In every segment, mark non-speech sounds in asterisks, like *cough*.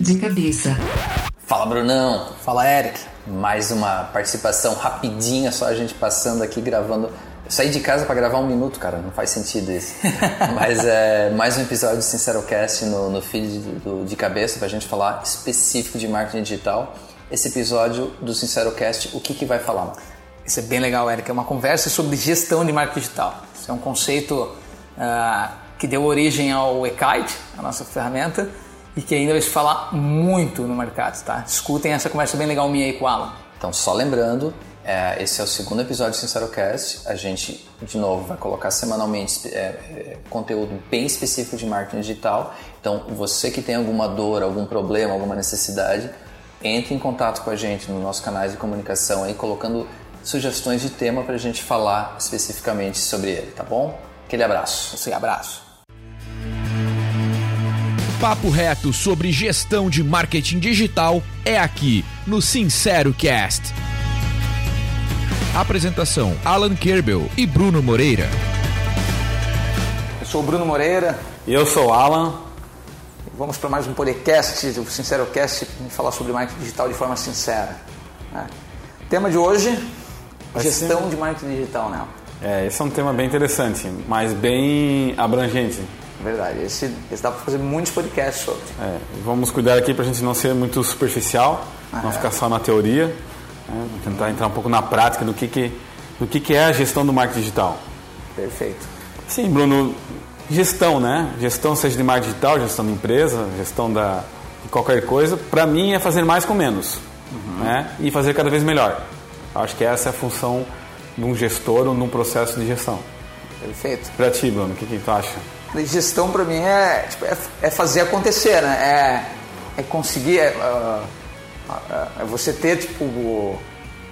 De cabeça. Fala, Brunão. Fala, Eric. Mais uma participação rapidinha, só a gente passando aqui gravando. Eu saí de casa para gravar um minuto, cara, não faz sentido isso. *laughs* Mas é mais um episódio do SinceroCast no, no feed do, do, de cabeça para a gente falar específico de marketing digital. Esse episódio do SinceroCast, o que, que vai falar? Isso é bem legal, Eric. É uma conversa sobre gestão de marketing digital. Isso é um conceito uh, que deu origem ao eKite, a nossa ferramenta, e que ainda vai se falar muito no mercado, tá? Escutem essa conversa bem legal minha aí com o Alan. Então, só lembrando, é, esse é o segundo episódio do SinceroCast. A gente, de novo, vai colocar semanalmente é, é, conteúdo bem específico de marketing digital. Então, você que tem alguma dor, algum problema, alguma necessidade, entre em contato com a gente no nosso canal de comunicação aí, colocando sugestões de tema para a gente falar especificamente sobre ele, tá bom? Aquele abraço. Esse abraço. Papo reto sobre gestão de marketing digital é aqui no Sincero Cast. Apresentação: Alan Kerbel e Bruno Moreira. Eu sou o Bruno Moreira. E eu sou o Alan. Vamos para mais um podcast, o Sincero Cast, falar sobre marketing digital de forma sincera. É. Tema de hoje: Vai gestão ser... de marketing digital, né? É, esse é um tema bem interessante, mas bem abrangente. Verdade, esse, esse dá para fazer muitos podcasts sobre. É, vamos cuidar aqui para a gente não ser muito superficial, ah, não é. ficar só na teoria, né? tentar entrar um pouco na prática do que, que, do que, que é a gestão do marketing digital. Perfeito. Sim, Bruno, gestão, né? Gestão seja de marketing digital, gestão de empresa, gestão da, de qualquer coisa, para mim é fazer mais com menos uhum. né? e fazer cada vez melhor. Acho que essa é a função de um gestor ou num processo de gestão. Perfeito. Para ti, Bruno, o que, que tu acha? Gestão para mim é, tipo, é, é, fazer acontecer, né? É, é conseguir, é, uh, é você ter tipo o,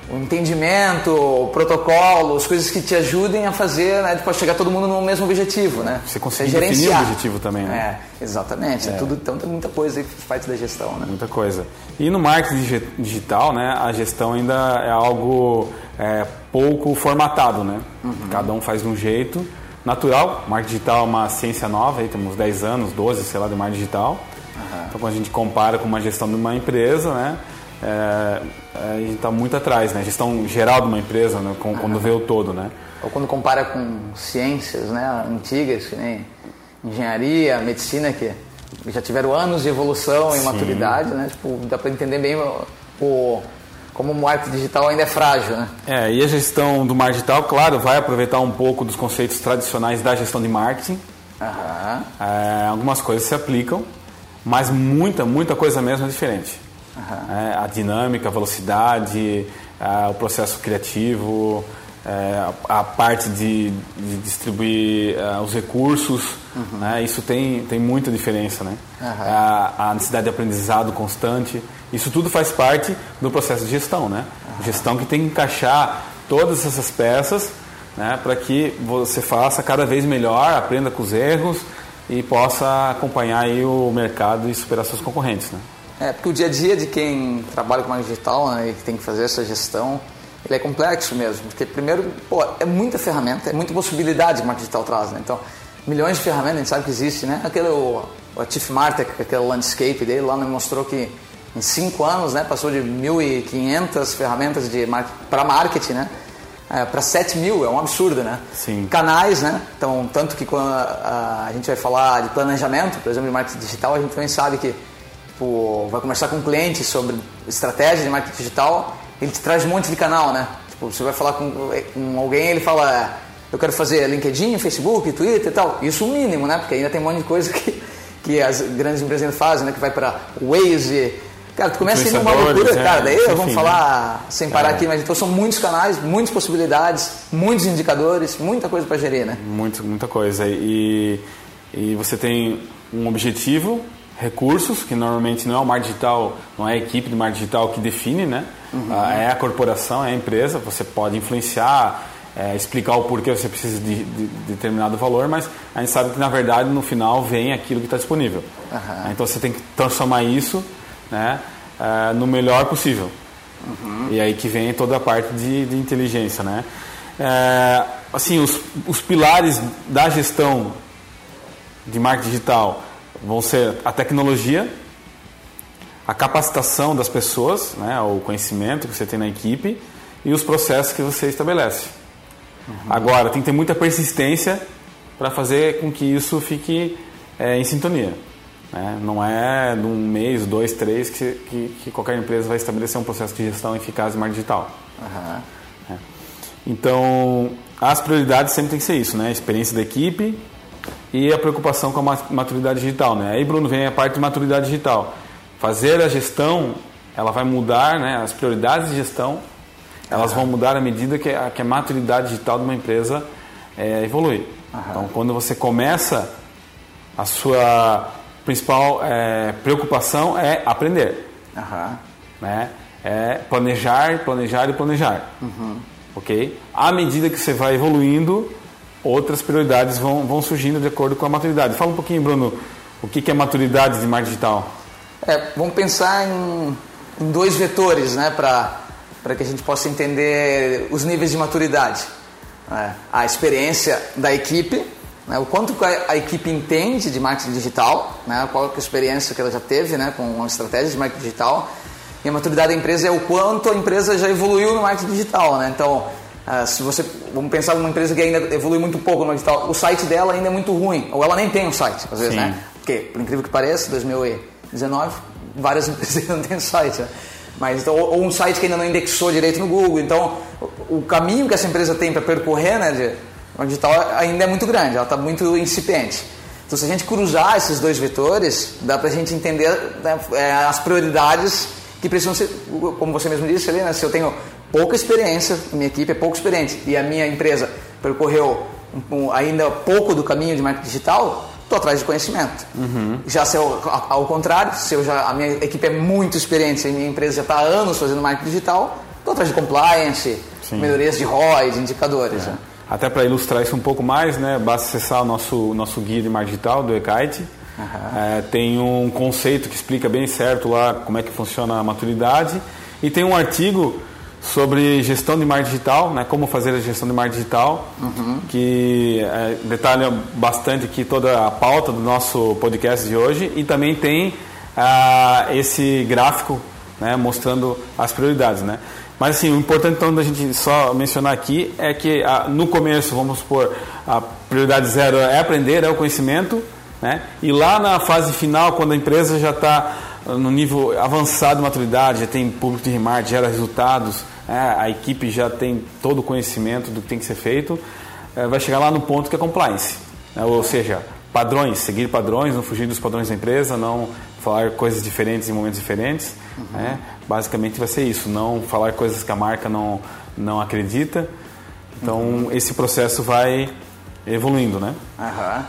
o, entendimento, o protocolo, as coisas que te ajudem a fazer, né? Depois chegar todo mundo no mesmo objetivo, né? Você conseguir você definir o objetivo também, né? É, exatamente. É. Tudo, então tem muita coisa aí que faz da gestão, né? Muita coisa. E no marketing digital, né? A gestão ainda é algo é, pouco formatado, né? Uhum. Cada um faz de um jeito natural. Marketing digital é uma ciência nova, aí temos 10 anos, 12, sei lá, de marketing digital. Uhum. Então, quando a gente compara com uma gestão de uma empresa, né, é, é a gente está muito atrás, né? Gestão geral de uma empresa, né, com, uhum. quando vê o todo, né? Ou quando compara com ciências, né, antigas, que nem engenharia, medicina, que já tiveram anos de evolução e Sim. maturidade, né? Tipo, dá para entender bem o, o como o marketing digital ainda é frágil, né? É, e a gestão do marketing digital, claro, vai aproveitar um pouco dos conceitos tradicionais da gestão de marketing. Uhum. É, algumas coisas se aplicam, mas muita, muita coisa mesmo é diferente. Uhum. É, a dinâmica, a velocidade, é, o processo criativo, é, a parte de, de distribuir é, os recursos, uhum. né? isso tem, tem muita diferença. Né? A, a necessidade de aprendizado constante. Isso tudo faz parte do processo de gestão, né? Gestão que tem que encaixar todas essas peças né, para que você faça cada vez melhor, aprenda com os erros e possa acompanhar aí o mercado e superar seus concorrentes, né? É, porque o dia a dia de quem trabalha com marketing digital né, e que tem que fazer essa gestão, ele é complexo mesmo, porque primeiro, pô, é muita ferramenta, é muita possibilidade que o marketing digital traz, né? Então, milhões de ferramentas, a gente sabe que existe, né? Aquele, o, o Chief Martech, aquele landscape dele lá, me mostrou que em cinco anos, né, passou de 1.500 ferramentas de para marketing, né, é, para 7 mil, é um absurdo, né? Sim. Canais, né? Então, tanto que quando a, a, gente vai falar de planejamento, por exemplo, de marketing digital, a gente também sabe que tipo, vai conversar com um cliente sobre estratégia de marketing digital, ele te traz um monte de canal, né? Tipo, você vai falar com, com alguém, ele fala, eu quero fazer LinkedIn, Facebook, Twitter e tal. Isso o mínimo, né? Porque ainda tem um monte de coisa *laughs* que, que as grandes empresas ainda fazem, né? Que vai para Waze, Cara, tu começa a ir numa loucura, é, cara. Daí enfim, vamos falar né? sem parar é. aqui, mas então são muitos canais, muitas possibilidades, muitos indicadores, muita coisa para gerir, né? Muito, muita coisa. E, e você tem um objetivo, recursos, que normalmente não é o mar digital, não é a equipe do mar digital que define, né? Uhum. Ah, é a corporação, é a empresa. Você pode influenciar, é, explicar o porquê você precisa de, de, de, determinado valor, mas a gente sabe que na verdade no final vem aquilo que está disponível. Uhum. Então você tem que transformar isso né, uh, no melhor possível. Uhum. E aí que vem toda a parte de, de inteligência, né? É, assim, os, os pilares da gestão de marketing digital vão ser a tecnologia, a capacitação das pessoas, né, o conhecimento que você tem na equipe e os processos que você estabelece. Uhum. Agora, tem que ter muita persistência para fazer com que isso fique é, em sintonia. Né? Não é de um mês, dois, três que, que, que, qualquer empresa vai estabelecer um processo de gestão eficaz de marketing digital. Uhum. É. Então, as prioridades sempre tem que ser isso, né? A experiência da equipe e a preocupação com a maturidade digital, né? Aí, Bruno, vem a parte de maturidade digital. Fazer a gestão, ela vai mudar, né? As prioridades de gestão, elas vão mudar à medida que a, que a maturidade digital de uma empresa é, evolui. Então, quando você começa, a sua principal é, preocupação é aprender. Né? É planejar, planejar e planejar. Uhum. Ok? À medida que você vai evoluindo, outras prioridades vão, vão surgindo de acordo com a maturidade. Fala um pouquinho, Bruno, o que é maturidade de marketing digital? É, vamos pensar em, em dois vetores né, para que a gente possa entender os níveis de maturidade. É, a experiência da equipe, né, o quanto a, a, equipe entende de marketing digital, né, qual é a experiência que ela já teve né, com a estratégia de marketing digital, e a maturidade da empresa é o quanto a empresa já evoluiu no marketing digital. Né? Então, uh, se você vamos pensar numa empresa que ainda evolui muito pouco no marketing digital, o site dela ainda é muito ruim, ou ela nem tem um site, às vezes, Sim. né? Porque, por incrível que pareça, 2019, várias *laughs* empresas não têm site. Né? Mas, então, ou um site que ainda não indexou direito no Google. Então, o caminho que essa empresa tem para percorrer né, de, digital ainda é muito grande, ela está muito incipiente. Então, se a gente cruzar esses dois vetores, dá para a gente entender né, é, as prioridades que precisam ser, como você mesmo disse ali, né, se eu tenho pouca experiência, minha equipe é pouco experiente e a minha empresa percorreu um, ainda pouco do caminho de marketing digital, estou atrás de conhecimento. Uhum. Já se eu, ao contrário, se eu já, a minha equipe é muito experiente, a minha empresa já está há anos fazendo marketing digital, estou atrás de compliance, Sim. melhorias de ROI, de indicadores. É. Né? Até para ilustrar isso um pouco mais, né, basta acessar o nosso, nosso guia de marketing digital do Ekite. Uhum. É, tem um conceito que explica bem certo lá como é que funciona a maturidade. E tem um artigo sobre gestão de marketing digital, né, como fazer a gestão de marketing digital, uhum. que é, detalha bastante aqui toda a pauta do nosso podcast de hoje e também tem ah, esse gráfico né, mostrando as prioridades. Né? Mas assim, o importante então da gente só mencionar aqui é que ah, no começo, vamos supor, a prioridade zero é aprender, é o conhecimento, né? e lá na fase final, quando a empresa já está no nível avançado de maturidade, já tem público de remarketing, gera resultados, a equipe já tem todo o conhecimento do que tem que ser feito, é, vai chegar lá no ponto que é compliance. Né? Ou seja, padrões, seguir padrões, não fugir dos padrões da empresa, não falar coisas diferentes em momentos diferentes. Uhum. Né? Basicamente vai ser isso, não falar coisas que a marca não, não acredita. Então uhum. esse processo vai evoluindo, né? Uhum.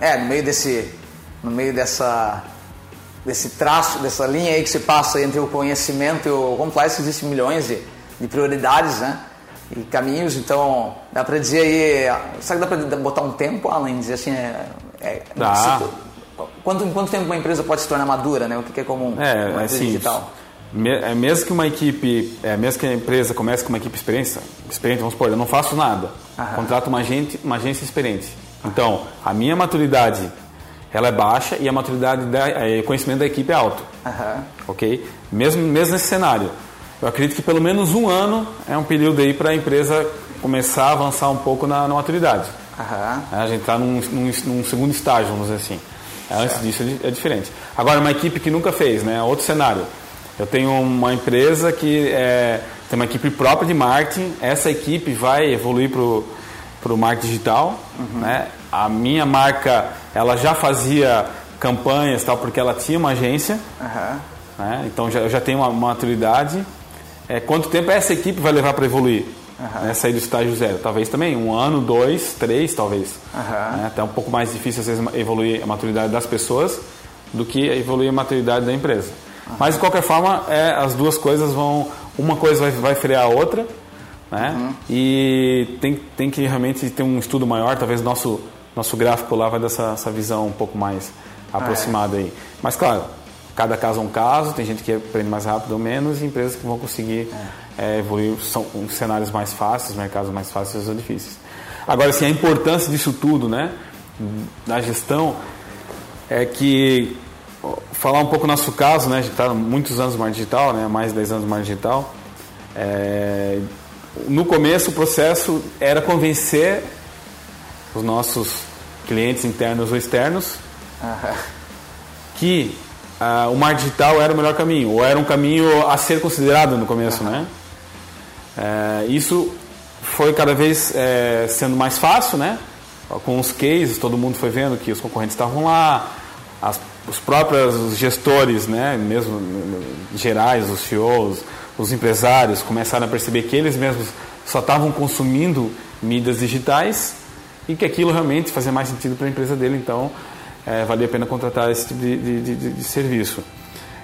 É, no meio desse, no meio dessa desse traço, dessa linha aí que se passa entre o conhecimento e o compliance, existem milhões de, de prioridades, né? E caminhos, então dá para dizer aí, sabe que dá para botar um tempo, além de dizer assim, é, é dá. quanto, em quanto tempo uma empresa pode se tornar madura, né? O que, é comum é, uma assim, digital? É, mesmo que uma equipe, é, mesmo que a empresa comece com uma equipe experiente, experiente vamos supor, eu não faço nada, Aham. contrato uma, agente, uma agência experiente. Então, a minha maturidade ela é baixa e a maturidade da é, o conhecimento da equipe é alto. Uhum. Ok? Mesmo, mesmo nesse cenário. Eu acredito que pelo menos um ano é um período aí para a empresa começar a avançar um pouco na, na maturidade. Uhum. A gente está num, num, num, segundo estágio, vamos dizer assim. Antes disso é, é diferente. Agora, uma equipe que nunca fez, né? Outro cenário. Eu tenho uma empresa que é, tem uma equipe própria de marketing. Essa equipe vai evoluir para o marketing digital. Uhum. Né? A minha marca ela já fazia campanhas tal porque ela tinha uma agência, uhum. né? então já, já tem uma, maturidade. É, quanto tempo essa equipe vai levar para evoluir? Uhum. Né? Sair do estágio zero? Talvez também um ano, dois, três, talvez. Uhum. Né? Até um pouco mais difícil às vezes evoluir a maturidade das pessoas do que evoluir a maturidade da empresa. Mas de qualquer forma, é, as duas coisas vão, uma coisa vai, vai frear a outra, né? Uhum. E tem, tem que realmente ter um estudo maior, talvez nosso nosso gráfico lá vai dar essa, essa visão um pouco mais aproximada ah, é. aí. Mas claro, cada caso é um caso, tem gente que aprende mais rápido ou menos e empresas que vão conseguir é. É, evoluir, são cenários mais fáceis, mercados mais fáceis ou difíceis. Agora, assim, a importância disso tudo, né, da gestão, é que falar um pouco nosso caso, né? A gente está muitos anos no marketing digital, né? Mais de 10 anos no marketing digital. É, no começo o processo era convencer os nossos clientes internos ou externos *laughs* que uh, o marketing digital era o melhor caminho, ou era um caminho a ser considerado no começo, né? É, isso foi cada vez é, sendo mais fácil, né? Com os cases, todo mundo foi vendo que os concorrentes estavam lá, as, os próprios gestores, né? Mesmo gerais, os CEOs, os empresários começaram a perceber que eles mesmos só estavam consumindo mídias digitais e que aquilo realmente fazia mais sentido para a empresa dele, então é, valia a pena contratar esse tipo de, de, de, de serviço.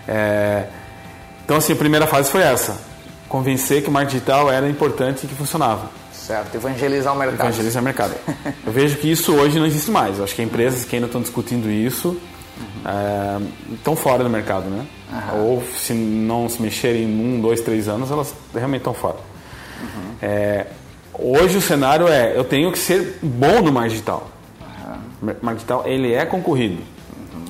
É, então, assim, a primeira fase foi essa: convencer que o marketing digital era importante e que funcionava. Certo, evangelizar o mercado. Evangelizar o mercado. *laughs* Eu vejo que isso hoje não existe mais. Eu acho que empresas que ainda estão discutindo isso uhum. é, estão fora do mercado, né? Uhum. Ou se não se mexerem em um, dois, três anos, elas realmente estão fora. Uhum. É, hoje o cenário é: eu tenho que ser bom no digital marketing digital ele é concorrido.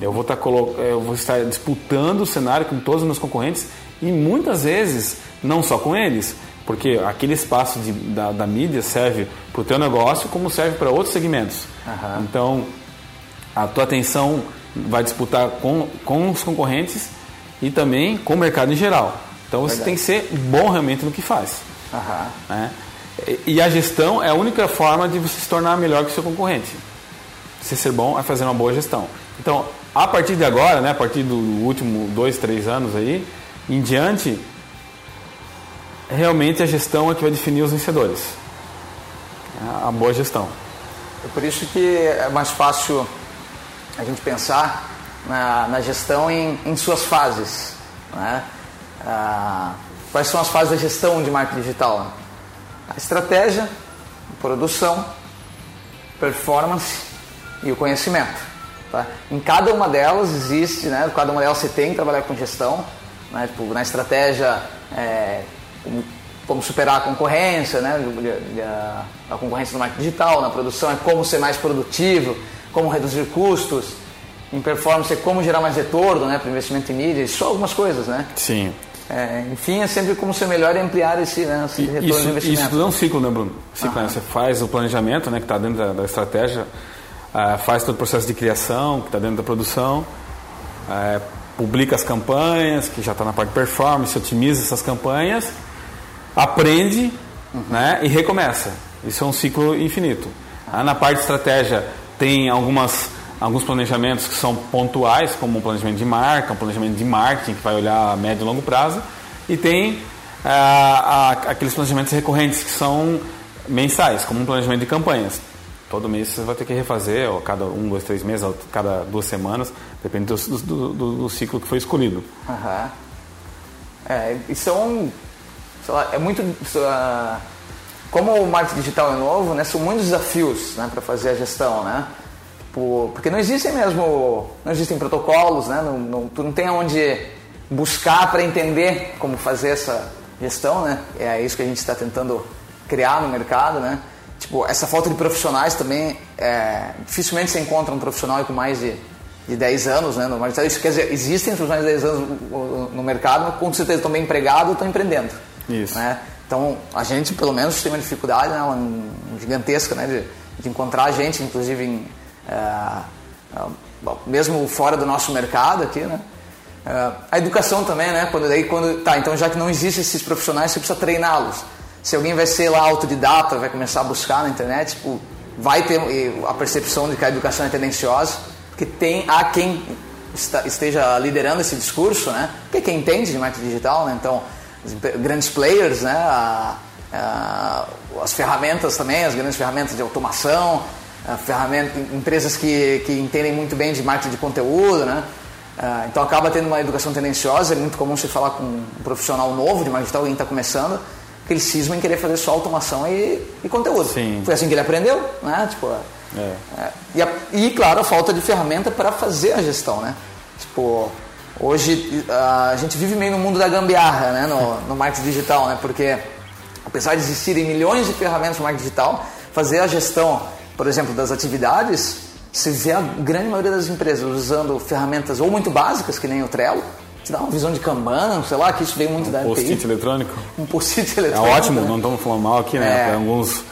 Eu vou, estar tá eu vou estar disputando o cenário com todos os meus concorrentes e muitas vezes não só com eles, porque aquele espaço de, da, da, mídia serve para o teu negócio como serve para outros segmentos. Uhum. Então, a tua atenção vai disputar com, com os concorrentes e também com o mercado em geral. Então, você Verdade. tem que ser bom realmente no que faz. Uhum. Né? E a gestão é a única forma de você se tornar melhor que o seu concorrente se ser bom é fazer uma boa gestão. Então, a partir de agora, né, a partir do último dois, três anos aí, em diante, realmente a gestão é que vai definir os vencedores. É a boa gestão. É por isso que é mais fácil a gente pensar na, na gestão em, em, suas fases. Né? Ah, quais são as fases da gestão de marketing digital? A estratégia, produção, performance e o conhecimento. Tá? Em cada uma delas existe, né, cada uma delas você tem que trabalhar com gestão, né, tipo, na estratégia, é, como, como, superar a concorrência, né, a, a concorrência no marketing digital, na produção é como ser mais produtivo, como reduzir custos, em performance é como gerar mais retorno né, para investimento em mídia, só algumas coisas, né? Sim. É, enfim, é sempre como ser melhor e ampliar esse, né, esse retorno isso, de investimento. Isso tudo é um ciclo, né, Bruno? Ciclo, né? Você faz o planejamento, né, que está dentro da, da estratégia, uh, faz todo o processo de criação, que está dentro da produção, uh, publica as campanhas, que já está na parte de performance, otimiza essas campanhas, aprende uhum. né, e recomeça. Isso é um ciclo infinito. Uh, na parte de estratégia, tem algumas, alguns planejamentos que são pontuais, como um planejamento de marca, um planejamento de marketing, que vai olhar a médio e longo prazo, e tem aqueles planejamentos recorrentes, que são mensais, como um planejamento de campanhas. Todo mês você vai ter que refazer, ou cada um, dois, três meses, ou cada duas semanas, depende do, do, do, do ciclo que foi escolhido. Uhum. É, e são, lá, é muito, uh, como o marketing digital é novo, né, são muitos desafios né, para fazer a gestão, né? Por, porque não existem mesmo, não existem protocolos, né? Não, não, tu não tem onde buscar para entender como fazer essa gestão, né? É isso que a gente está tentando criar no mercado, né? Tipo, essa falta de profissionais também, é, dificilmente você encontra um profissional com mais de, de 10 anos, né? No mercado. Isso quer dizer, existem profissionais de 10 anos no mercado, mas com certeza estão bem empregados estão empreendendo. Isso. Né? Então, a gente, pelo menos, tem uma dificuldade né, uma gigantesca né, de, de encontrar gente, inclusive, em, é, mesmo fora do nosso mercado aqui, né? É, a educação também, né? Quando, daí, quando, tá, então já que não existem esses profissionais, você precisa treiná-los se alguém vai ser lá autodidata, vai começar a buscar na internet, tipo, vai ter a percepção de que a educação é tendenciosa, porque tem há quem esteja liderando esse discurso, né? Quem entende de marketing digital, né? Então, grandes players, né? A, a, as ferramentas também, as grandes ferramentas de automação, ferramenta, empresas que, que entendem muito bem de marketing de conteúdo, né? Então acaba tendo uma educação tendenciosa, é muito comum você falar com um profissional novo de marketing digital, alguém está começando, aquele cisma em querer fazer só automação e, e conteúdo. Sim. Foi assim que ele aprendeu, né? Tipo, é. É, e, a, e, claro, a falta de ferramenta para fazer a gestão, né? Tipo, hoje a gente vive meio no mundo da gambiarra, né? No, *laughs* no marketing digital, né? Porque apesar de existirem milhões de ferramentas no marketing digital, fazer a gestão, por exemplo, das atividades você vê a grande maioria das empresas usando ferramentas ou muito básicas, que nem o Trello, te dá uma visão de Kanban, sei lá, que isso veio muito um da post-it eletrônico. Um post-it É eletrônico. ótimo, né? não estamos falando mal aqui, né? É. Para alguns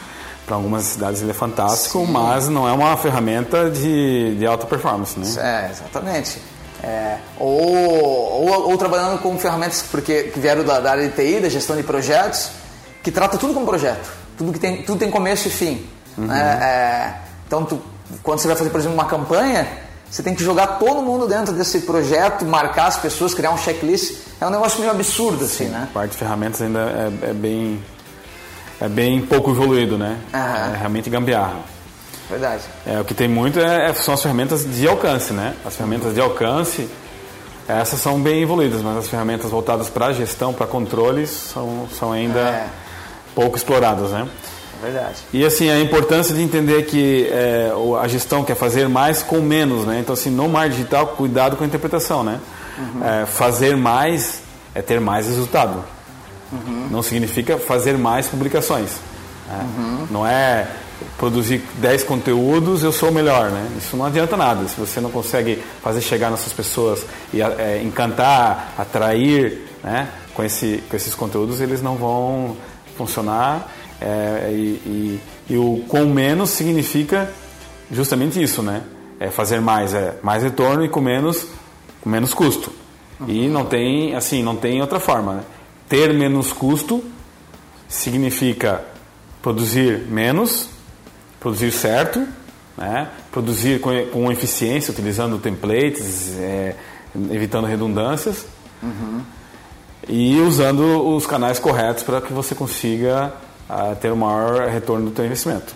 para algumas cidades ele é fantástico, mas não é uma ferramenta de, de alta performance, né? É, exatamente. É, ou, ou, ou trabalhando com ferramentas porque, que vieram da, da área de TI, da gestão de projetos, que trata tudo como projeto. Tudo, que tem, tudo tem começo e fim. Né? É, então, tu- quando você vai fazer, por exemplo, uma campanha, você tem que jogar todo mundo dentro desse projeto, marcar as pessoas, criar um checklist. É um negócio meio absurdo, assim, né? A parte de ferramentas ainda é, é bem é bem pouco evoluído, né? Aham. É realmente gambiarra. Verdade. É, o que tem muito é, é- são as ferramentas de alcance, né? As ferramentas de alcance, essas são bem evoluídas, mas as ferramentas voltadas para gestão, para controles, são, são ainda É. pouco exploradas, né? Verdade. E assim, a importância de entender que é, a gestão quer fazer mais com menos, né? Então, assim, no mar digital, cuidado com a interpretação, né? É, fazer mais é ter mais resultado. Não significa fazer mais publicações. né? Não é produzir 10 conteúdos, eu sou o melhor, né? Isso não adianta nada. Se você não consegue fazer chegar nessas pessoas e é, encantar, atrair, né? Com, esse, com esses conteúdos, eles não vão funcionar. É, e, e- e o com menos significa justamente isso, né? É fazer mais, é mais retorno e com menos, com menos custo. E não tem, assim, não tem outra forma, né? Ter menos custo significa produzir menos, produzir certo, né? produzir com, com eficiência, utilizando templates, é, evitando redundâncias e usando os canais corretos para que você consiga ah, ter o maior retorno do seu investimento.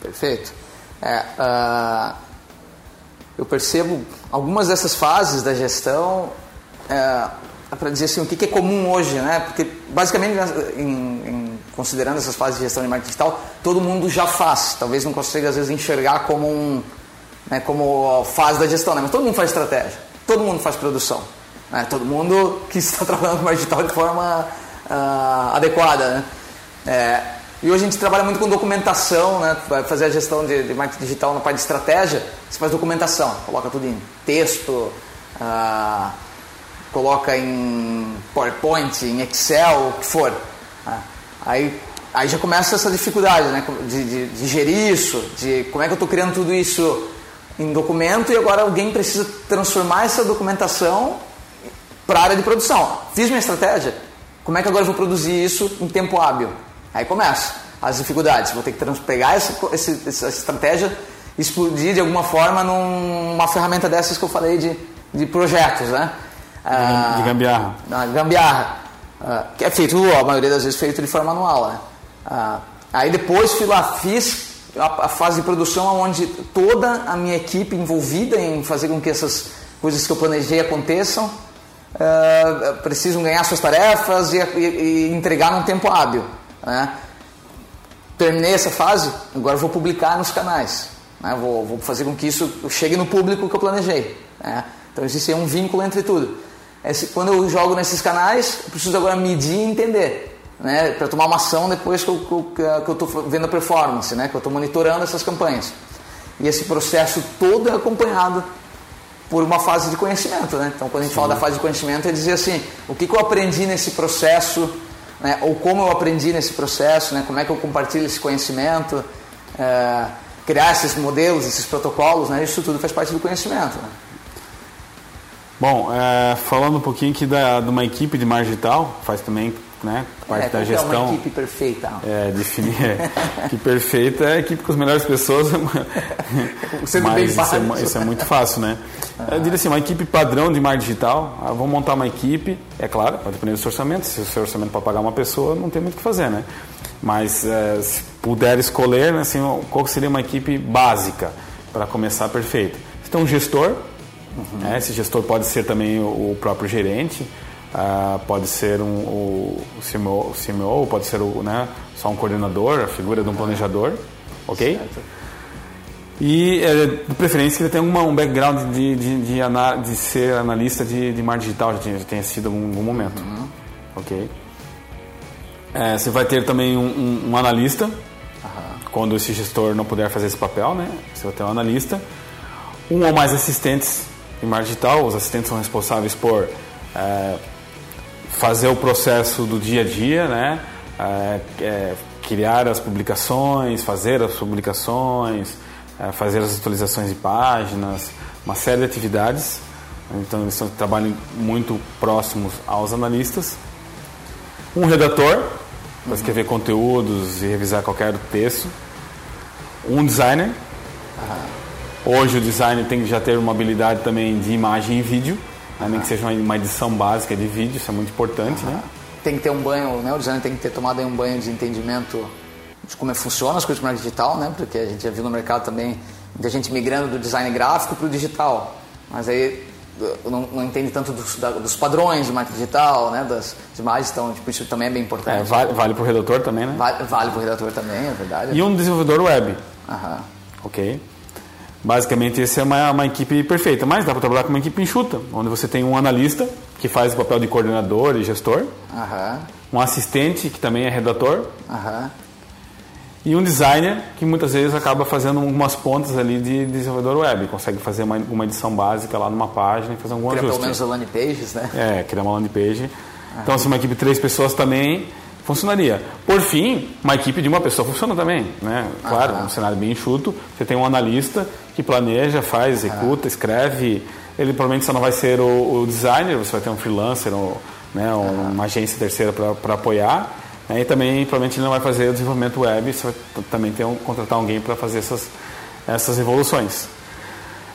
Perfeito. É, ah, eu percebo algumas dessas fases da gestão é, para dizer assim o que, é comum hoje, né? Porque basicamente em, em- considerando essas fases de gestão de marketing digital, todo mundo já faz. Talvez não consiga às vezes enxergar como um, né, como fase da gestão, né? Mas todo mundo faz estratégia, todo mundo faz produção, né? Todo mundo que está *laughs* trabalhando com marketing digital de forma ah, adequada, né? É, e hoje a gente trabalha muito com documentação, né? Vai fazer a gestão de, de marketing digital na parte de estratégia, você faz documentação, coloca tudo em texto, ah, coloca em PowerPoint, em Excel, o que for. né? Aí, aí já começa essa dificuldade, né? De, de, de gerir isso, de como é que eu estou criando tudo isso em documento e agora alguém precisa transformar essa documentação para a área de produção. Fiz minha estratégia, como é que agora eu vou produzir isso em tempo hábil? Aí começa as dificuldades. Vou ter que pegar essa, essa estratégia e explodir de alguma forma numa ferramenta dessas que eu falei de, de projetos, né? Ah, de gambiarra. na gambiarra, ah, que é feito, a maioria das vezes, feito de forma manual. Né? Ah, aí depois fui lá, fiz a, a fase de produção onde toda a minha equipe envolvida em fazer com que essas coisas que eu planejei aconteçam ah, precisam ganhar suas tarefas e, e- e entregar num tempo hábil. Né? Terminei essa fase, agora vou publicar nos canais. né? Vou, vou fazer com que isso chegue no público que eu planejei. né? Então existe um vínculo entre tudo. Esse- quando eu jogo nesses canais, eu preciso agora medir e entender. Né? Para tomar uma ação depois que eu estou vendo a performance, né? que eu estou monitorando essas campanhas. E esse processo todo é acompanhado por uma fase de conhecimento, né? Então, quando a gente fala da fase de conhecimento, é dizer assim, o que, que eu aprendi nesse processo, né? ou como eu aprendi nesse processo, né? Como é que eu compartilho esse conhecimento, é, criar esses modelos, esses protocolos, né? Isso tudo faz parte do conhecimento. Né? Bom, é, falando um pouquinho aqui da, de uma equipe de marketing digital, faz também né, parte é, da que é gestão. uma equipe perfeita. É, definir *laughs* é, que perfeita é a equipe com as melhores pessoas. *laughs* *laughs* Sendo bem isso é, isso é muito fácil, né? Eu diria assim, uma equipe padrão de marketing digital, ah, vamos montar uma equipe, é claro, vai depender do seu orçamento. Se o seu orçamento para pagar uma pessoa, não tem muito o que fazer, né? Mas é, se puder escolher, né, assim, qual seria uma equipe básica para começar perfeito? Você tem um gestor, né? esse gestor pode ser também o, o próprio gerente, ah, pode ser um, o, o CMO, o CMO, pode ser o, né, só um coordenador, a figura de um planejador, ok? E é, de preferência que ele tenha uma, um background de, de, de, ana- de ser analista de, de marketing digital, já tenha, já tenha sido em algum momento, ok? É, você vai ter também um, um- um analista quando esse gestor não puder fazer esse papel, né? Você vai ter um analista. Um ou mais assistentes em marketing digital. Os assistentes são responsáveis por é, fazer o processo do dia a dia, né? É, é, criar as publicações, fazer as publicações, é, fazer as atualizações de páginas, uma série de atividades. Então eles trabalham muito próximos aos analistas. Um redator, para escrever conteúdos e revisar qualquer texto. Um designer. Hoje o designer tem que já ter uma habilidade também de imagem e vídeo, né? nem que seja uma edição básica de vídeo, isso é muito importante, né? Tem que ter um banho, né? o designer tem que ter tomado um banho de entendimento de como é funciona as coisas do digital, né? Porque a gente já viu no mercado também muita gente migrando do design gráfico para o digital. Mas aí não, não, entende tanto dos, da, dos, padrões do marketing digital, né, das imagens, então tipo, isso também é bem importante. É, vale vale para o redator também, né? Vale, vale para o redator também, é verdade. E um desenvolvedor web. Aham. Ok. Basicamente, essa é uma, uma equipe perfeita, mas dá para trabalhar com uma equipe enxuta, onde você tem um analista, que faz o papel de coordenador e gestor, Aham. um assistente, que também é redator, Aham e um designer que muitas vezes acaba fazendo algumas pontas ali de desenvolvedor web, consegue fazer uma, uma edição básica lá numa página e fazer algum Criar ajuste. pelo menos landing pages, né? É, criar uma landing page. Então, se uma equipe de três pessoas também funcionaria. Por fim, uma equipe de uma pessoa funciona também, né? Claro, um cenário bem enxuto. Você tem um analista que planeja, faz, executa, escreve. Ele provavelmente só não vai ser o, o designer, você vai ter um freelancer ou né, uma agência terceira para apoiar. Né? E também, provavelmente, ele não vai fazer o desenvolvimento web, você vai também ter um, contratar alguém para fazer essas, essas evoluções.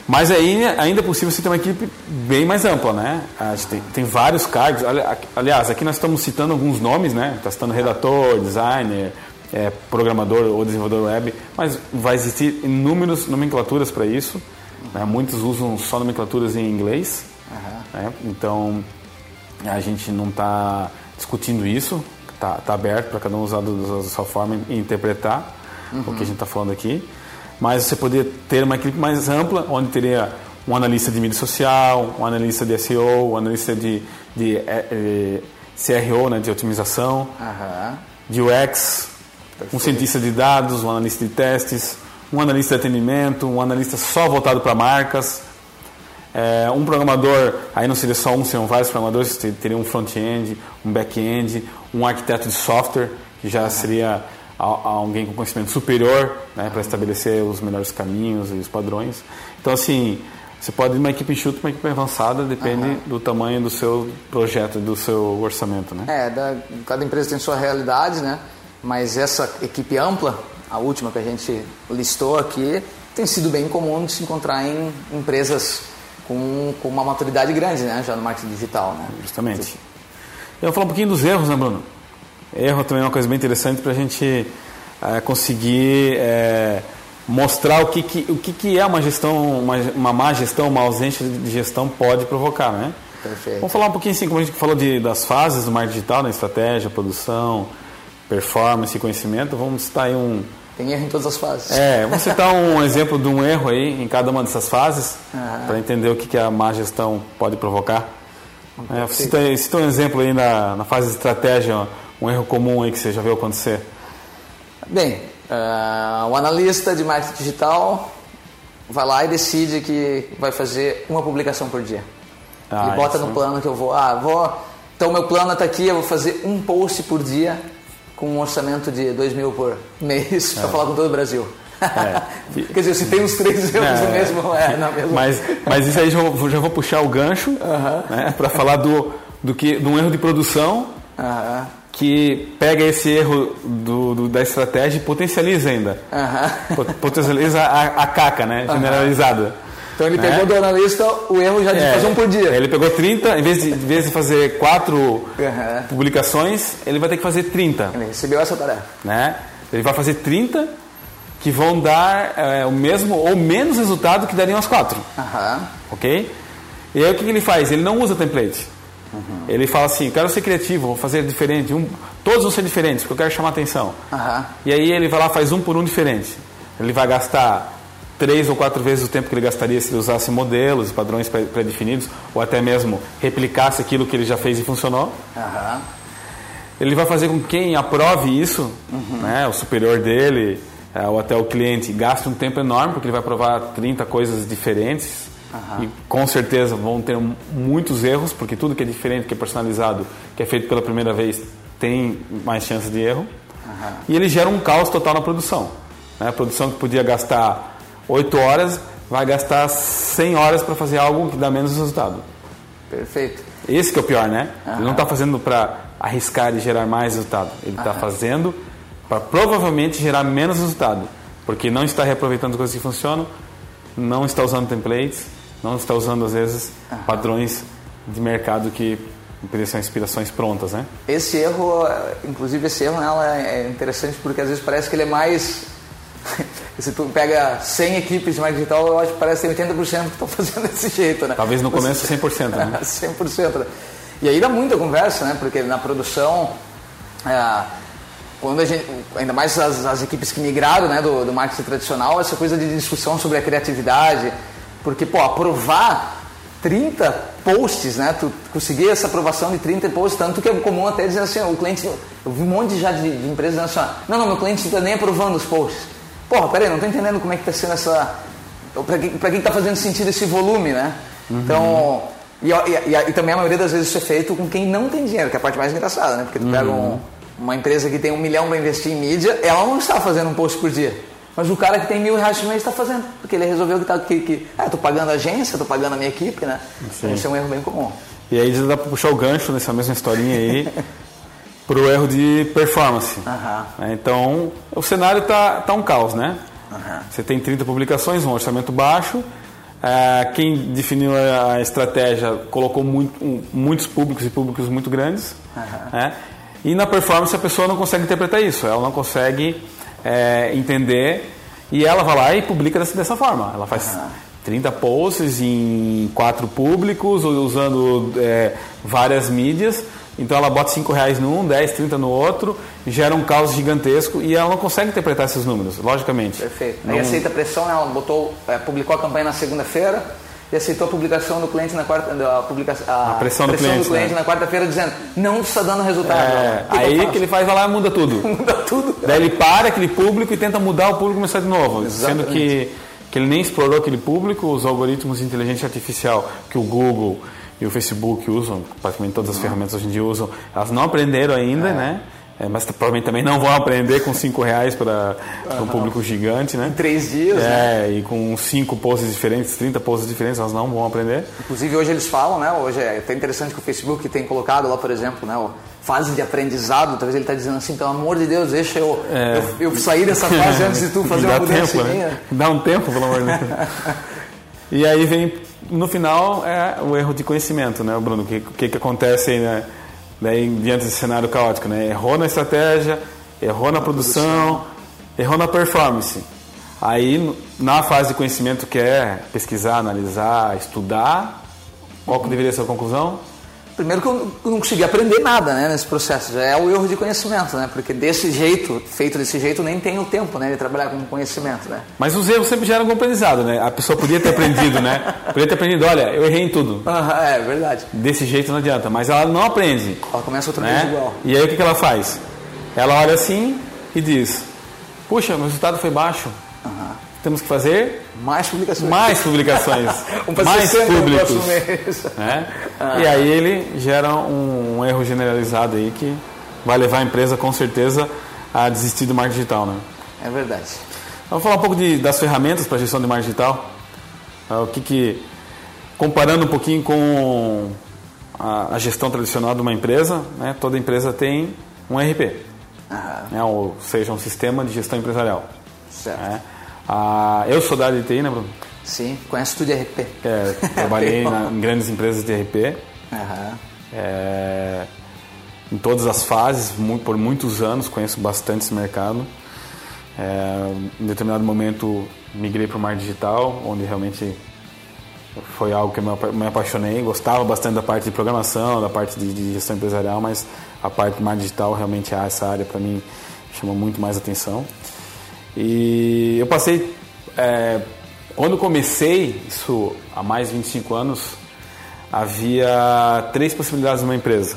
Mas aí ainda é possível você ter uma equipe bem mais ampla, né? A gente tem, tem vários cargos. Aliás, aqui nós estamos citando alguns nomes, né? Está citando redator, designer, é, programador ou desenvolvedor web, mas vai existir inúmeras nomenclaturas para isso. Né? Muitos usam só nomenclaturas em inglês. Uhum. Né? Então a gente não está discutindo isso tá, tá aberto para cada um usar da sua forma e interpretar uhum. o que a gente está falando aqui. Mas você poderia ter uma equipe mais ampla, onde teria um analista de mídia social, um analista de SEO, um analista de, de, de, de CRO, né, de otimização, uhum. de UX, Perfeito. um cientista de dados, um analista de testes, um analista de atendimento, um analista só voltado para marcas, é, um programador, aí não seria só um, seriam vários programadores, teria um front-end, um back-end, um arquiteto de software, que já seria alguém com conhecimento superior né, para estabelecer os melhores caminhos e os padrões. Então, assim, você pode ir uma equipe enxuta, uma equipe avançada, depende uhum. do tamanho do seu projeto, do seu orçamento, né? É, da, cada empresa tem sua realidade, né? Mas essa equipe ampla, a última que a gente listou aqui, tem sido bem comum de se encontrar em empresas com, com uma maturidade grande, né? Já no marketing digital, né? Justamente. Eu vou falar um pouquinho dos erros, né, Bruno? Erro também é uma coisa bem interessante para a gente é, conseguir é, mostrar o, que, que, o que, que é uma gestão, uma, uma má gestão, uma ausência de gestão pode provocar, né? Perfeito. Vamos falar um pouquinho assim, como a gente falou de, das fases do marketing digital, né? estratégia, produção, performance e conhecimento. Vamos citar aí um, tem erro em todas as fases. É, vamos citar um *laughs* exemplo de um erro aí em cada uma dessas fases, ah. para entender o que, que a má gestão pode provocar. É, cita, cita, um exemplo aí na, na fase de estratégia, um erro comum aí que você já viu acontecer. Bem, uh, o analista de marketing digital vai lá e decide que vai fazer uma publicação por dia. Ah, Ele bota isso. no plano que eu vou, ah, vou, então meu plano está aqui, eu vou fazer um post por dia com um orçamento de 2 mil por mês é. para falar com todo o Brasil. É. *laughs* Quer dizer, se tem uns três euros é, mesmo, é, na mesma. Mas, mas isso aí já vou, já vou puxar o gancho uh -huh. né, para falar do, do que, de um erro de produção uh -huh. Que pega esse erro do, do, da estratégia e potencializa ainda. Uh -huh. Potencializa a, a caca, né? Generalizada. Então ele pegou é. do analista o erro já de é. fazer um por dia. Ele pegou 30, em vez de, em vez de fazer quatro publicações, ele vai ter que fazer 30. Ele recebeu essa tarefa. Né? Ele vai fazer 30 que vão dar é, o mesmo ou menos resultado que dariam as quatro. Uhum. Ok? E aí o que, que ele faz? Ele não usa template. Uhum. Ele fala assim, quero ser criativo, vou fazer diferente. Um, todos vão ser diferentes, porque eu quero chamar atenção. Uhum. E aí ele vai lá faz um por um diferente. Ele vai gastar três ou quatro vezes o tempo que ele gastaria se ele usasse modelos, padrões pré-definidos, ou até mesmo replicasse aquilo que ele já fez e funcionou. Uhum. Ele vai fazer com quem aprove isso, uhum. né, o superior dele, é, ou até o cliente gasta um tempo enorme, porque ele vai provar 30 coisas diferentes. Uhum. E com certeza vão ter muitos erros, porque tudo que é diferente, que é personalizado, que é feito pela primeira vez, tem mais chance de erro. Uhum. E ele gera um caos total na produção. Né? A produção que podia gastar 8 horas, vai gastar 100 horas para fazer algo que dá menos resultado. Perfeito. Esse que é o pior, né? Uhum. Ele não está fazendo para arriscar e gerar mais resultado. Ele está fazendo para provavelmente gerar menos resultado, porque não está reaproveitando coisas que funcionam, não está usando templates, não está usando às vezes padrões de mercado que são inspirações prontas, né? Esse erro, inclusive esse erro, ela é interessante porque às vezes parece que ele é mais *laughs* se tu pega 100 equipes de marketing digital, eu acho que parece que 80% que estão fazendo desse jeito, né? Talvez no começo 100%, né? *laughs* 100%. Né? E aí dá muita conversa, né? Porque na produção, é, quando a gente, ainda mais as, as equipes que migraram né, do, do marketing tradicional, essa coisa de discussão sobre a criatividade, porque, pô, aprovar 30 posts, né? Tu conseguir essa aprovação de 30 posts, tanto que é comum até dizer assim, o cliente, eu vi um monte já de, de empresas dizendo assim, não, não, meu cliente não está nem aprovando os posts. Porra, peraí, não estou entendendo como é que está sendo essa... Para quem está fazendo sentido esse volume, né? Uhum. Então, e, e, e, e, também a maioria das vezes isso é feito com quem não tem dinheiro, que é a parte mais engraçada, né? Porque tu uhum. pega um uma empresa que tem um milhão para investir em mídia, ela não está fazendo um post por dia. Mas o cara que tem mil reais por mês está fazendo, porque ele resolveu que, tá, que, que ah, estou pagando a agência, estou pagando a minha equipe, né? Sim. Isso é um erro bem comum. E aí dá para puxar o gancho nessa mesma historinha aí *laughs* para o erro de performance. Uhum. Então, o cenário está tá um caos, né? Uhum. Você tem 30 publicações, um orçamento baixo, é, quem definiu a estratégia colocou muito, muitos públicos e públicos muito grandes. Uhum. Né? E na performance a pessoa não consegue interpretar isso, ela não consegue é, entender e ela vai lá e publica dessa, dessa forma. Ela faz ah. 30 posts em quatro públicos, usando é, várias mídias. Então ela bota 5 reais num, 10, 30 no outro, gera um caos gigantesco e ela não consegue interpretar esses números, logicamente. Perfeito. Não... Aí aceita a pressão, ela botou, é, publicou a campanha na segunda-feira, e aceitou a publicação do cliente na quarta a, publicação, a, a pressão, do cliente, do cliente né? na quarta-feira dizendo não está dando resultado. É, aí que ele faz vai lá e muda tudo. *laughs* muda tudo. Daí ele para aquele público e tenta mudar o público e começar de novo, Exatamente. sendo que que ele nem explorou aquele público, os algoritmos de inteligência artificial que o Google e o Facebook usam, praticamente todas as uhum. ferramentas hoje em dia usam, elas não aprenderam ainda, é. né? É, mas provavelmente também não vão aprender com 5 reais para uhum. um público gigante, né? Em três dias, é, né? e com 5 posts diferentes, 30 posts diferentes, elas não vão aprender. Inclusive hoje eles falam, né? Hoje é até interessante que o Facebook tem colocado lá, por exemplo, né? Fase de aprendizado, talvez ele está dizendo assim, pelo amor de Deus, deixa eu, é. eu, eu, sair dessa fase antes de tu *laughs* fazer uma mudança tempo, né? Dá um tempo, pelo amor de Deus. *laughs* e aí vem, no final, é o erro de conhecimento, né, Bruno? O que, que, que acontece aí, né? Daí, diante desse cenário caótico, né? Errou na estratégia, errou na produção, errou na performance. Aí, na fase de conhecimento que é pesquisar, analisar, estudar, qual que deveria ser a conclusão? Primeiro que eu não consegui aprender nada né, nesse processo, já é o erro de conhecimento, né? Porque desse jeito, feito desse jeito, nem tem o tempo né, de trabalhar com conhecimento, né? Mas os erros sempre geram um aprendizado, né? A pessoa podia ter aprendido, né? Podia ter aprendido, olha, eu errei em tudo. Ah, é verdade. Desse jeito não adianta, mas ela não aprende. Ela começa outra né? vez igual. E aí o que, que ela faz? Ela olha assim e diz, puxa, meu resultado foi baixo. Uhum. Temos que fazer mais publicações. Mais publicações. *laughs* mais públicos. Né? Ah. E aí ele gera um, um, erro generalizado aí que vai levar a empresa com certeza a desistir do marketing digital. Né? É verdade. Vamos falar um pouco de, das ferramentas para gestão de marketing digital. Ah, o que, que comparando um pouquinho com a, a, gestão tradicional de uma empresa, né? toda empresa tem um RP, né? ou seja, um sistema de gestão empresarial. Certo. Né? Ah, eu sou da área de TI, né, Bruno? Sim, conheço tudo de RP. É, trabalhei *laughs* na, em grandes empresas de RP. Uhum. É, em todas as fases, muito, por muitos anos, conheço bastante esse mercado. É, em determinado momento, migrei para o mar digital, onde realmente foi algo que eu me apaixonei. Gostava bastante da parte de programação, da parte de, de gestão empresarial, mas a parte do mar digital, realmente, essa área para mim chamou muito mais atenção. E eu passei. É, quando comecei, isso há mais de 25 anos, havia três possibilidades numa empresa.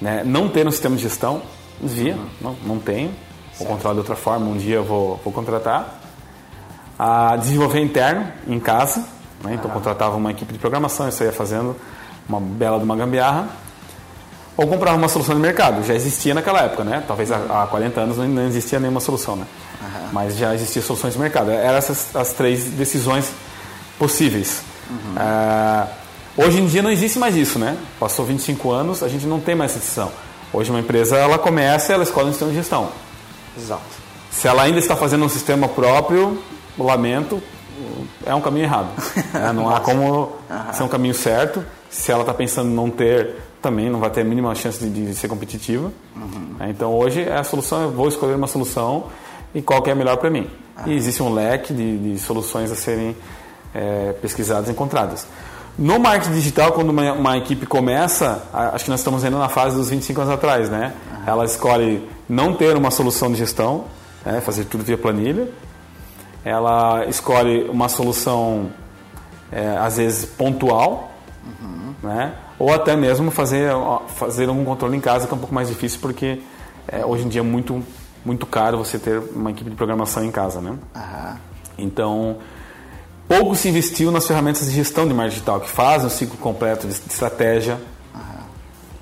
Né? Não ter um sistema de gestão, via, uhum. não, não tenho. Vou controlar de outra forma, um dia eu vou, vou contratar. A desenvolver interno, em casa. Né? Então, contratava uma equipe de programação, isso ia fazendo uma bela de uma gambiarra. Ou comprava uma solução de mercado. Já existia naquela época, né? Talvez há, há 40 anos não existia nenhuma solução, né? Uhum. Mas já existiam soluções de mercado. Eram essas as três decisões possíveis. Uhum. Uh, hoje em dia não existe mais isso, né? Passou 25 anos, a gente não tem mais essa decisão. Hoje uma empresa, ela começa ela escolhe um sistema de gestão. Exato. Se ela ainda está fazendo um sistema próprio, lamento, é um caminho errado. *laughs* Né? Não há como uhum. ser um caminho certo. Se ela está pensando em não ter também não vai ter a mínima chance de, de ser competitiva. Uhum. Então hoje a solução eu vou escolher uma solução e qual que é a melhor para mim. E existe um leque de, de soluções a serem é, pesquisadas e encontradas. No marketing digital, quando uma, uma, equipe começa, acho que nós estamos ainda na fase dos 25 anos atrás, né? Uhum. Ela escolhe não ter uma solução de gestão, né? fazer tudo via planilha. Ela escolhe uma solução, é, às vezes, pontual, uhum. Né? ou até mesmo fazer, fazer um controle em casa, que é um pouco mais difícil, porque é, hoje em dia é muito, muito caro você ter uma equipe de programação em casa. Né? Então, pouco se investiu nas ferramentas de gestão de marketing digital, que fazem o ciclo completo de estratégia,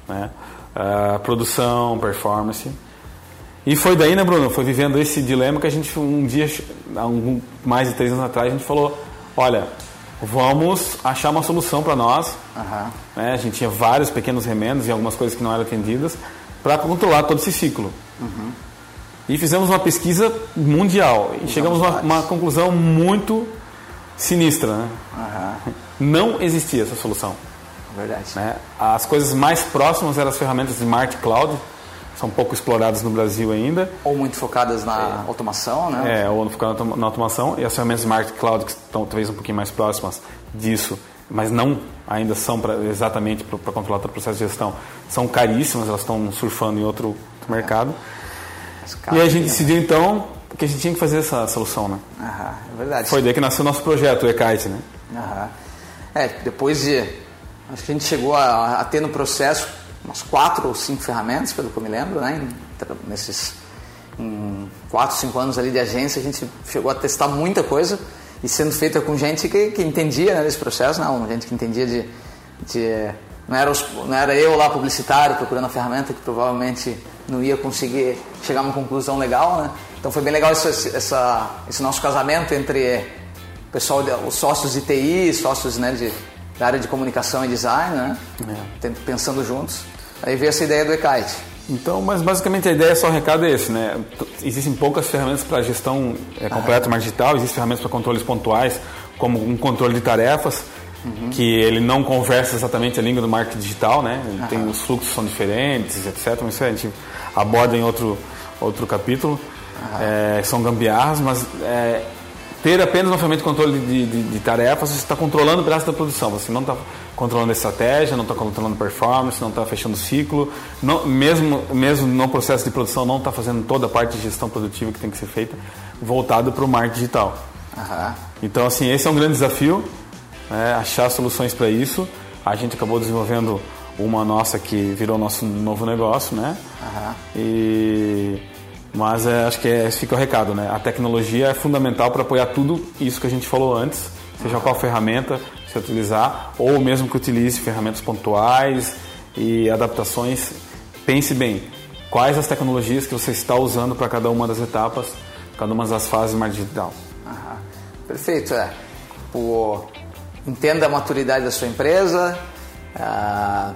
né? Uh, produção, performance. E foi daí, né, Bruno? Foi vivendo esse dilema que a gente, um dia, um, mais de três anos atrás, a gente falou: olha, vamos achar uma solução para nós. Uhum. Né? A gente tinha vários pequenos remendos e algumas coisas que não eram atendidas para controlar todo esse ciclo. Uhum. E fizemos uma pesquisa mundial e chegamos a uma, uma, conclusão muito sinistra. Né? Uhum. Não existia essa solução. Verdade. Né? As coisas mais próximas eram as ferramentas de Smart Cloud, são pouco exploradas no Brasil ainda. Ou muito focadas na é. automação, né? É, ou focadas na automação. E as ferramentas Smart Cloud, que estão talvez um pouquinho mais próximas disso, mas não ainda são pra, exatamente para controlar todo o processo de gestão, são caríssimas, elas estão surfando em outro, outro mercado. E a gente decidiu então que a gente tinha que fazer essa solução, né? Aham, é verdade. Foi daí que nasceu o nosso projeto, o eKite, né? Aham. É, depois de. Acho que a gente chegou a, a ter no processo umas quatro ou cinco ferramentas, pelo que eu me lembro, né? Nesses em quatro, cinco anos ali de agência, a gente chegou a testar muita coisa e sendo feita com gente que, que entendia né, desse processo, não, gente que entendia de, de não era, os, não era eu lá publicitário procurando a ferramenta que provavelmente não ia conseguir chegar a uma conclusão legal, né? Então foi bem legal esse, essa, esse nosso casamento entre pessoal, os sócios de TI, sócios né, de, da área de comunicação e design, né? É. Pensando juntos. Aí veio essa ideia do eKite. Então, mas basicamente a ideia, só o recado é esse, né? Existem poucas ferramentas para gestão é, completa, mais digital, existem ferramentas para controles pontuais, como um controle de tarefas, uhum. que ele não conversa exatamente a língua do marketing digital, né? Uhum. Tem os fluxos são diferentes, etc. Mas isso a gente aborda em outro, outro capítulo. Uhum. É, são gambiarras, mas é, ter apenas uma ferramenta de controle de, de, de tarefas, você está controlando o braço da produção, você não está controlando a estratégia, não está controlando performance, não está fechando o ciclo, não, mesmo, mesmo no processo de produção não está fazendo toda a parte de gestão produtiva que tem que ser feita, voltado para o marketing digital. Uhum. Então, assim, esse é um grande desafio, né, achar soluções para isso. A gente acabou desenvolvendo uma nossa que virou nosso novo negócio, né? Uhum. E mas é, acho que é, fica o recado, né? A tecnologia é fundamental para apoiar tudo isso que a gente falou antes, seja qual ferramenta você utilizar, ou mesmo que utilize ferramentas pontuais e adaptações. Pense bem, quais as tecnologias que você está usando para cada uma das etapas, cada uma das fases mais digital. Aham. Perfeito, é. O, entenda a maturidade da sua empresa, ah,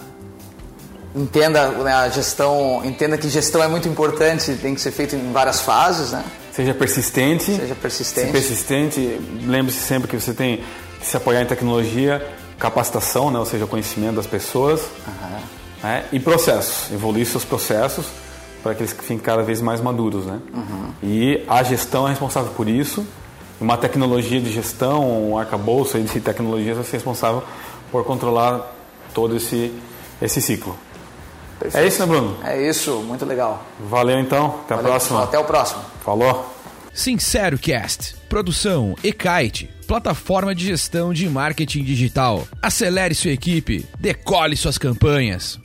entenda né, a gestão, entenda que gestão é muito importante, tem que ser feito em várias fases, né? Seja persistente. Seja persistente. Seja persistente. Lembre-se sempre que você tem que se apoiar em tecnologia, capacitação, né? ou seja, conhecimento das pessoas. Uhum. Né? E processos, evoluir seus processos para que eles fiquem cada vez mais maduros. Né? Uhum. E a gestão é responsável por isso. Uma tecnologia de gestão, um arcabouço de tecnologias vai ser responsável por controlar todo esse, esse ciclo. Perfeito. É isso, né, Bruno? É isso, muito legal. Valeu então, até Valeu, a próxima. Pessoal, até o próximo. Falou. Sincero Cast, produção e-kite, plataforma de gestão de marketing digital. Acelere sua equipe, decole suas campanhas.